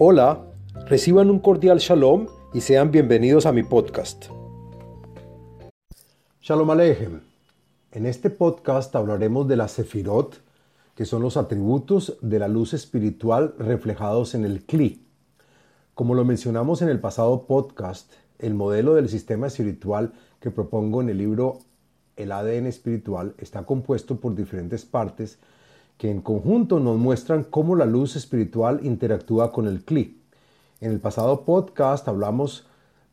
Hola, reciban un cordial shalom y sean bienvenidos a mi podcast. Shalom Aleichem. En este podcast hablaremos de la Sefirot, que son los atributos de la luz espiritual reflejados en el Kli. Como lo mencionamos en el pasado podcast, el modelo del sistema espiritual que propongo en el libro El ADN espiritual está compuesto por diferentes partes que en conjunto nos muestran cómo la luz espiritual interactúa con el Kli. En el pasado podcast hablamos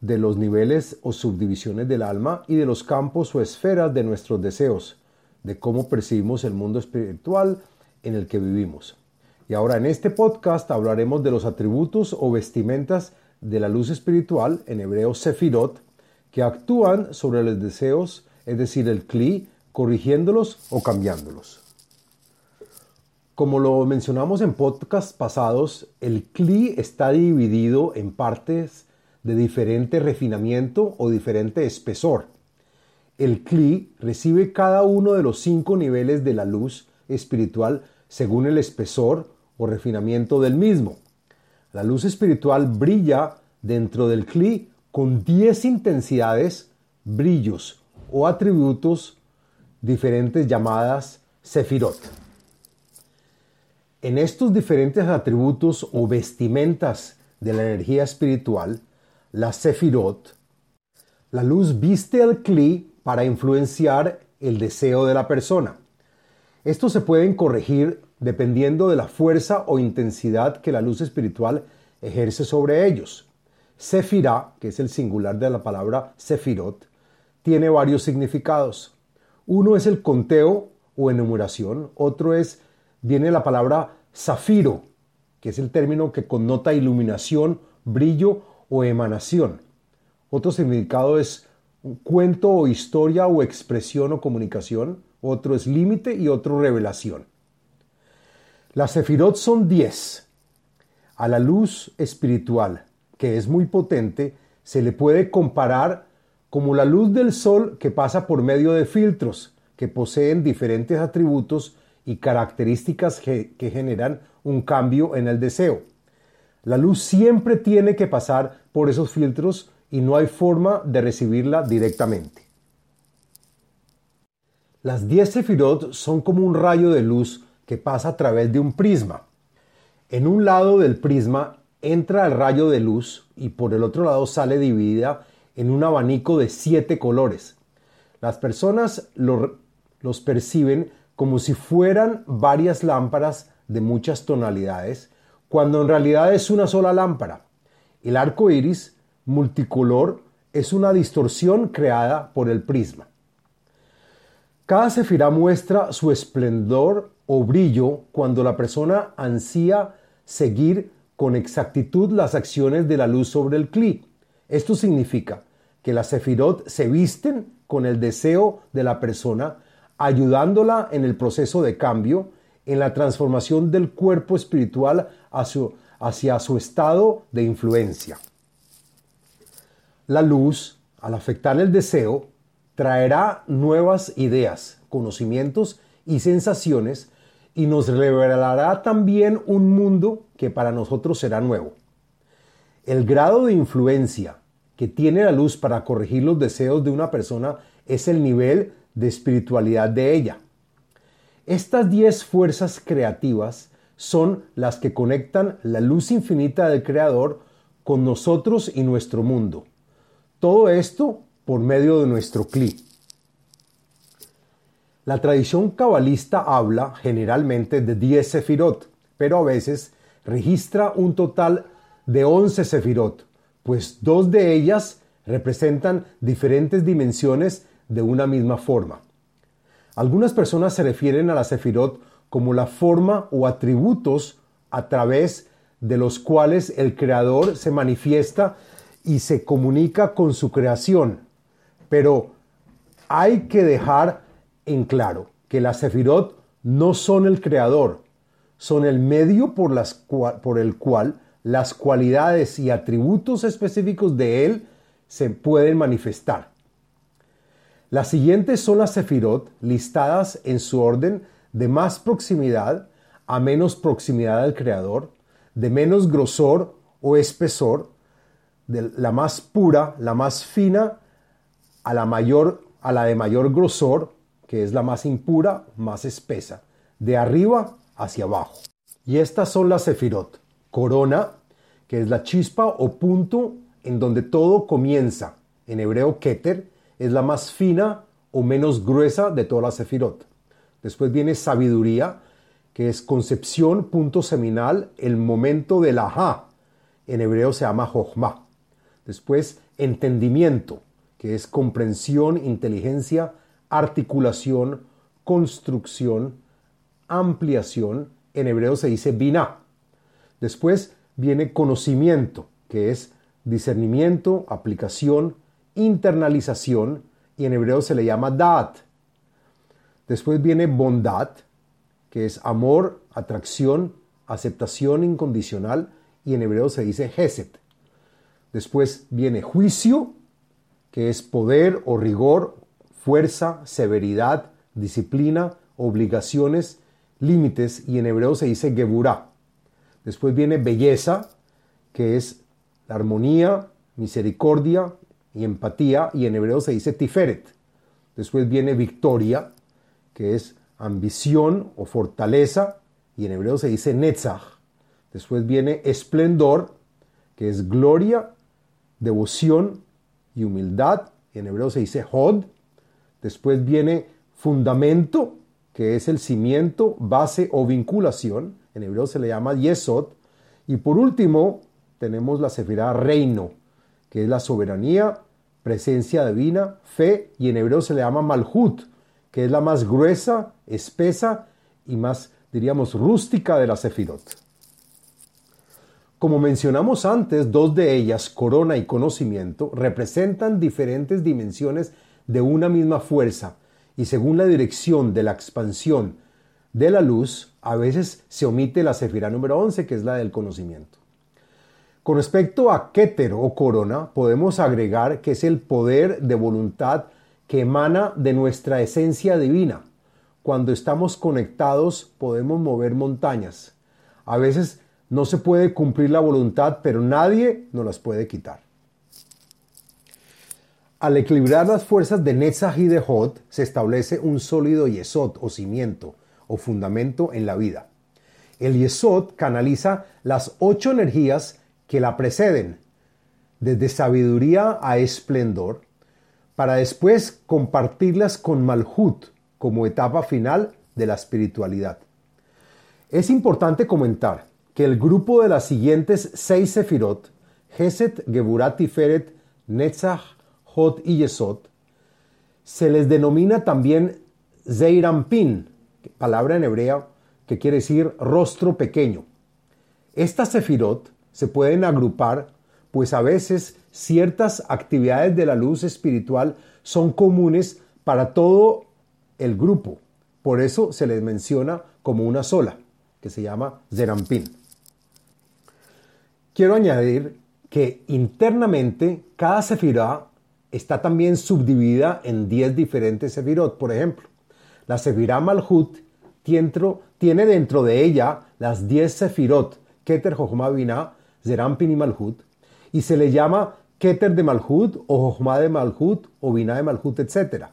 de los niveles o subdivisiones del alma y de los campos o esferas de nuestros deseos, de cómo percibimos el mundo espiritual en el que vivimos. Y ahora en este podcast hablaremos de los atributos o vestimentas de la luz espiritual, en hebreo Sefirot, que actúan sobre los deseos, es decir, el Kli, corrigiéndolos o cambiándolos. Como lo mencionamos en podcasts pasados, el CLI está dividido en partes de diferente refinamiento o diferente espesor. El CLI recibe cada uno de los cinco niveles de la luz espiritual según el espesor o refinamiento del mismo. La luz espiritual brilla dentro del CLI con 10 intensidades, brillos o atributos diferentes llamadas Sefirot. En estos diferentes atributos o vestimentas de la energía espiritual, la Sefirot, la luz viste al Kli para influenciar el deseo de la persona. Estos se pueden corregir dependiendo de la fuerza o intensidad que la luz espiritual ejerce sobre ellos. Sefirah, que es el singular de la palabra Sefirot, tiene varios significados. Uno es el conteo o enumeración, otro es viene la palabra zafiro, que es el término que connota iluminación, brillo o emanación. Otro significado es un cuento o historia o expresión o comunicación. Otro es límite y otro revelación. Las sefirot son diez. A la luz espiritual, que es muy potente, se le puede comparar como la luz del sol que pasa por medio de filtros que poseen diferentes atributos y características que, generan un cambio en el deseo. La luz siempre tiene que pasar por esos filtros y no hay forma de recibirla directamente. Las 10 sefirot son como un rayo de luz que pasa a través de un prisma. En un lado del prisma entra el rayo de luz y por el otro lado sale dividida en un abanico de siete colores. Las personas los perciben como si fueran varias lámparas de muchas tonalidades, cuando en realidad es una sola lámpara. El arco iris multicolor es una distorsión creada por el prisma. Cada sefirá muestra su esplendor o brillo cuando la persona ansía seguir con exactitud las acciones de la luz sobre el cli. Esto significa que las sefirot se visten con el deseo de la persona ayudándola en el proceso de cambio, en la transformación del cuerpo espiritual hacia, su estado de influencia. La luz, al afectar el deseo, traerá nuevas ideas, conocimientos y sensaciones y nos revelará también un mundo que para nosotros será nuevo. El grado de influencia que tiene la luz para corregir los deseos de una persona es el nivel de espiritualidad de ella. Estas diez fuerzas creativas son las que conectan la luz infinita del Creador con nosotros y nuestro mundo. Todo esto por medio de nuestro cli. La tradición cabalista habla generalmente de 10 sefirot, pero a veces registra un total de 11 sefirot, pues dos de ellas representan diferentes dimensiones de una misma forma. Algunas personas se refieren a la Sefirot como la forma o atributos a través de los cuales el Creador se manifiesta y se comunica con su creación. Pero hay que dejar en claro que las Sefirot no son el Creador, son el medio por, las, por el cual las cualidades y atributos específicos de Él se pueden manifestar. Las siguientes son las sefirot listadas en su orden de más proximidad a menos proximidad al Creador, de menos grosor o espesor, de la más pura, la más fina, a la mayor, a la de mayor grosor, que es la más impura, más espesa, de arriba hacia abajo. Y estas son las sefirot. Corona, que es la chispa o punto en donde todo comienza. En hebreo, keter, es la más fina o menos gruesa de todas las sefirot. Después viene sabiduría, que es concepción, punto seminal, el momento del ajá. En hebreo se llama jochma. Después, entendimiento, que es comprensión, inteligencia, articulación, construcción, ampliación. En hebreo se dice bina. Después viene conocimiento, que es discernimiento, aplicación, internalización, y en hebreo se le llama dat. Después viene bondad, que es amor, atracción, aceptación incondicional, y en hebreo se dice Geset. Después viene juicio, que es poder o rigor, fuerza, severidad, disciplina, obligaciones, límites, y en hebreo se dice Geburah. Después viene belleza, que es la armonía, misericordia y empatía, y en hebreo se dice Tiferet. Después viene victoria, que es ambición o fortaleza, y en hebreo se dice Netzach. Después viene esplendor, que es gloria, devoción y humildad, y en hebreo se dice Hod. Después viene fundamento, que es el cimiento, base o vinculación, en hebreo se le llama Yesod. Y por último, tenemos la sefirá reino, que es la soberanía, presencia divina, fe, y en hebreo se le llama Malhut, que es la más gruesa, espesa y más, diríamos, rústica de la sefirot. Como mencionamos antes, dos de ellas, corona y conocimiento, representan diferentes dimensiones de una misma fuerza y según la dirección de la expansión de la luz, a veces se omite la sefirá número 11, que es la del conocimiento. Con respecto a Keter o corona, podemos agregar que es el poder de voluntad que emana de nuestra esencia divina. Cuando estamos conectados podemos mover montañas. A veces no se puede cumplir la voluntad, pero nadie nos las puede quitar. Al equilibrar las fuerzas de Netzach y de Hod, se establece un sólido yesod o cimiento o fundamento en la vida. El yesod canaliza las ocho energías que la preceden, desde sabiduría a esplendor, para después compartirlas con Malhut como etapa final de la espiritualidad. Es importante comentar que el grupo de las siguientes seis sefirot, Geset, Geburat, Tiferet, Netzach, Hot y Yesod, se les denomina también Zeirampin, palabra en hebreo que quiere decir rostro pequeño. Estas sefirot se pueden agrupar pues a veces ciertas actividades de la luz espiritual son comunes para todo el grupo. Por eso se les menciona como una sola, que se llama Zerampin. Quiero añadir que internamente cada sefirá está también subdividida en 10 diferentes sefirot. Por ejemplo, la sefirá Malhut tiene dentro de ella las 10 sefirot, Keter, Jochma, Binah, Zerampin y Malhut, y se le llama Keter de Malhut o Jochma de Malhut o Binah de Malhut, etc.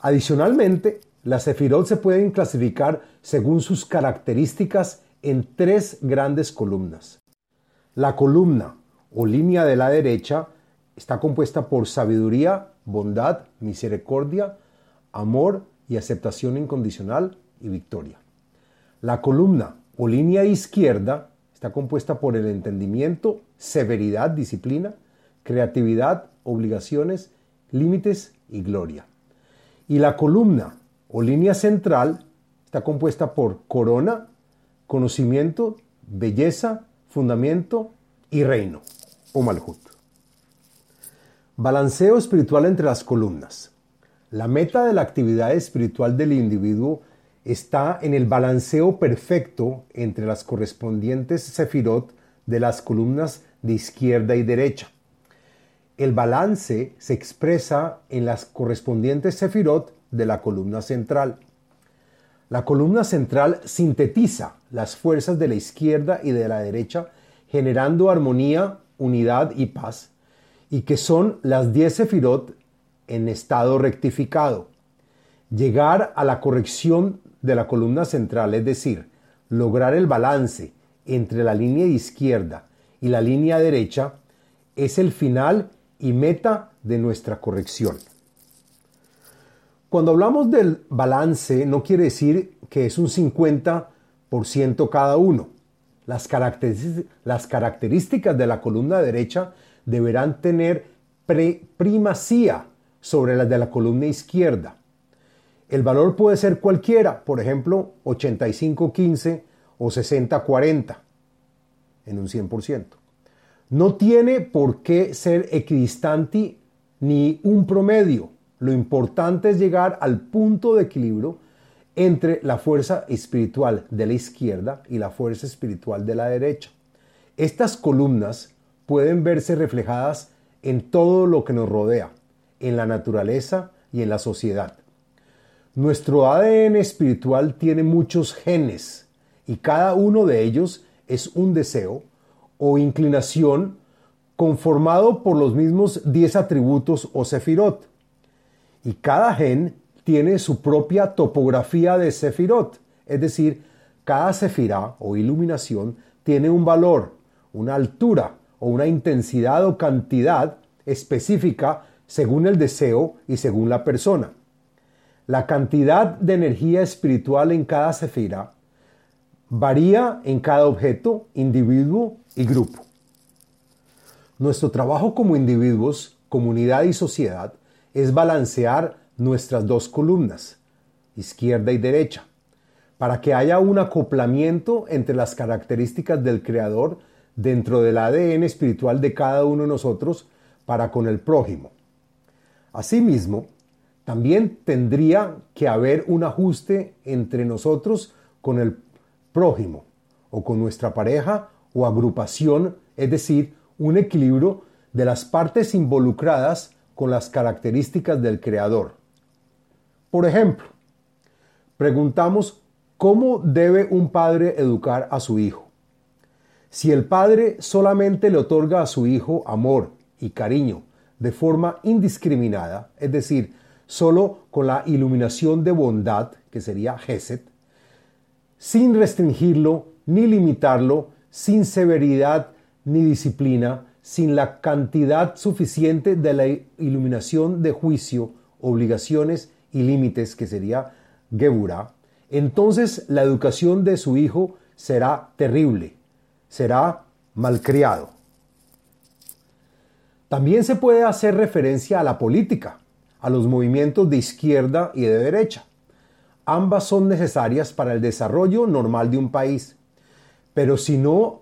Adicionalmente, las sefirot se pueden clasificar según sus características en tres grandes columnas. La columna o línea de la derecha está compuesta por sabiduría, bondad, misericordia, amor y aceptación incondicional y victoria. La columna o línea izquierda está compuesta por el entendimiento, severidad, disciplina, creatividad, obligaciones, límites y gloria. Y la columna o línea central está compuesta por corona, conocimiento, belleza, fundamento y reino o malhut. Balanceo espiritual entre las columnas. La meta de la actividad espiritual del individuo está en el balanceo perfecto entre las correspondientes sefirot de las columnas de izquierda y derecha. El balance se expresa en las correspondientes sefirot de la columna central. La columna central sintetiza las fuerzas de la izquierda y de la derecha, generando armonía, unidad y paz, y que son las 10 sefirot en estado rectificado. Llegar a la corrección de la columna central, es decir, lograr el balance entre la línea izquierda y la línea derecha, es el final y meta de nuestra corrección. Cuando hablamos del balance, no quiere decir que es un 50% cada uno. Las, las características de la columna derecha deberán tener primacía sobre las de la columna izquierda. El valor puede ser cualquiera, por ejemplo, 85-15 o 60-40 en un 100%. No tiene por qué ser equidistante ni un promedio. Lo importante es llegar al punto de equilibrio entre la fuerza espiritual de la izquierda y la fuerza espiritual de la derecha. Estas columnas pueden verse reflejadas en todo lo que nos rodea, en la naturaleza y en la sociedad. Nuestro ADN espiritual tiene muchos genes y cada uno de ellos es un deseo o inclinación conformado por los mismos 10 atributos o sefirot. Y cada gen tiene su propia topografía de sefirot, es decir, cada sefirá o iluminación tiene un valor, una altura o una intensidad o cantidad específica según el deseo y según la persona. La cantidad de energía espiritual en cada sefira varía en cada objeto, individuo y grupo. Nuestro trabajo como individuos, comunidad y sociedad es balancear nuestras dos columnas, izquierda y derecha, para que haya un acoplamiento entre las características del Creador dentro del ADN espiritual de cada uno de nosotros para con el prójimo. Asimismo, también tendría que haber un ajuste entre nosotros con el prójimo o con nuestra pareja o agrupación, es decir, un equilibrio de las partes involucradas con las características del creador. Por ejemplo, preguntamos cómo debe un padre educar a su hijo. Si el padre solamente le otorga a su hijo amor y cariño de forma indiscriminada, es decir, solo con la iluminación de bondad, que sería Geset, sin restringirlo ni limitarlo, sin severidad ni disciplina, sin la cantidad suficiente de la iluminación de juicio, obligaciones y límites, que sería Gebura, entonces la educación de su hijo será terrible, será malcriado. También se puede hacer referencia a la política, a los movimientos de izquierda y de derecha. Ambas son necesarias para el desarrollo normal de un país. Pero si no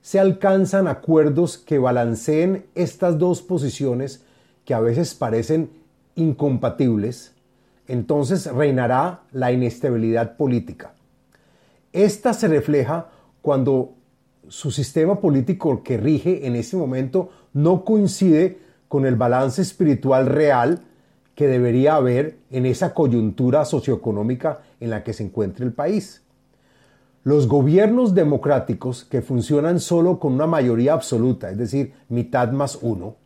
se alcanzan acuerdos que balanceen estas dos posiciones que a veces parecen incompatibles, entonces reinará la inestabilidad política. Esta se refleja cuando su sistema político que rige en ese momento no coincide con el balance espiritual real que debería haber en esa coyuntura socioeconómica en la que se encuentra el país. Los gobiernos democráticos que funcionan solo con una mayoría absoluta, es decir, mitad más uno,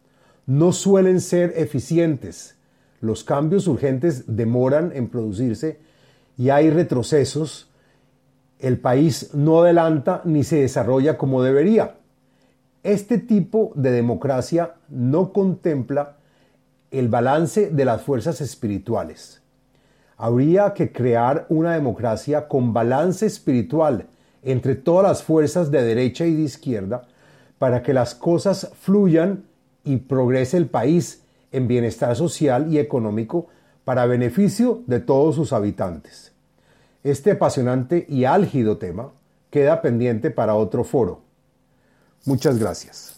no suelen ser eficientes. Los cambios urgentes demoran en producirse y hay retrocesos. El país no adelanta ni se desarrolla como debería. Este tipo de democracia no contempla el balance de las fuerzas espirituales. Habría que crear una democracia con balance espiritual entre todas las fuerzas de derecha y de izquierda para que las cosas fluyan y progrese el país en bienestar social y económico para beneficio de todos sus habitantes. Este apasionante y álgido tema queda pendiente para otro foro. Muchas gracias.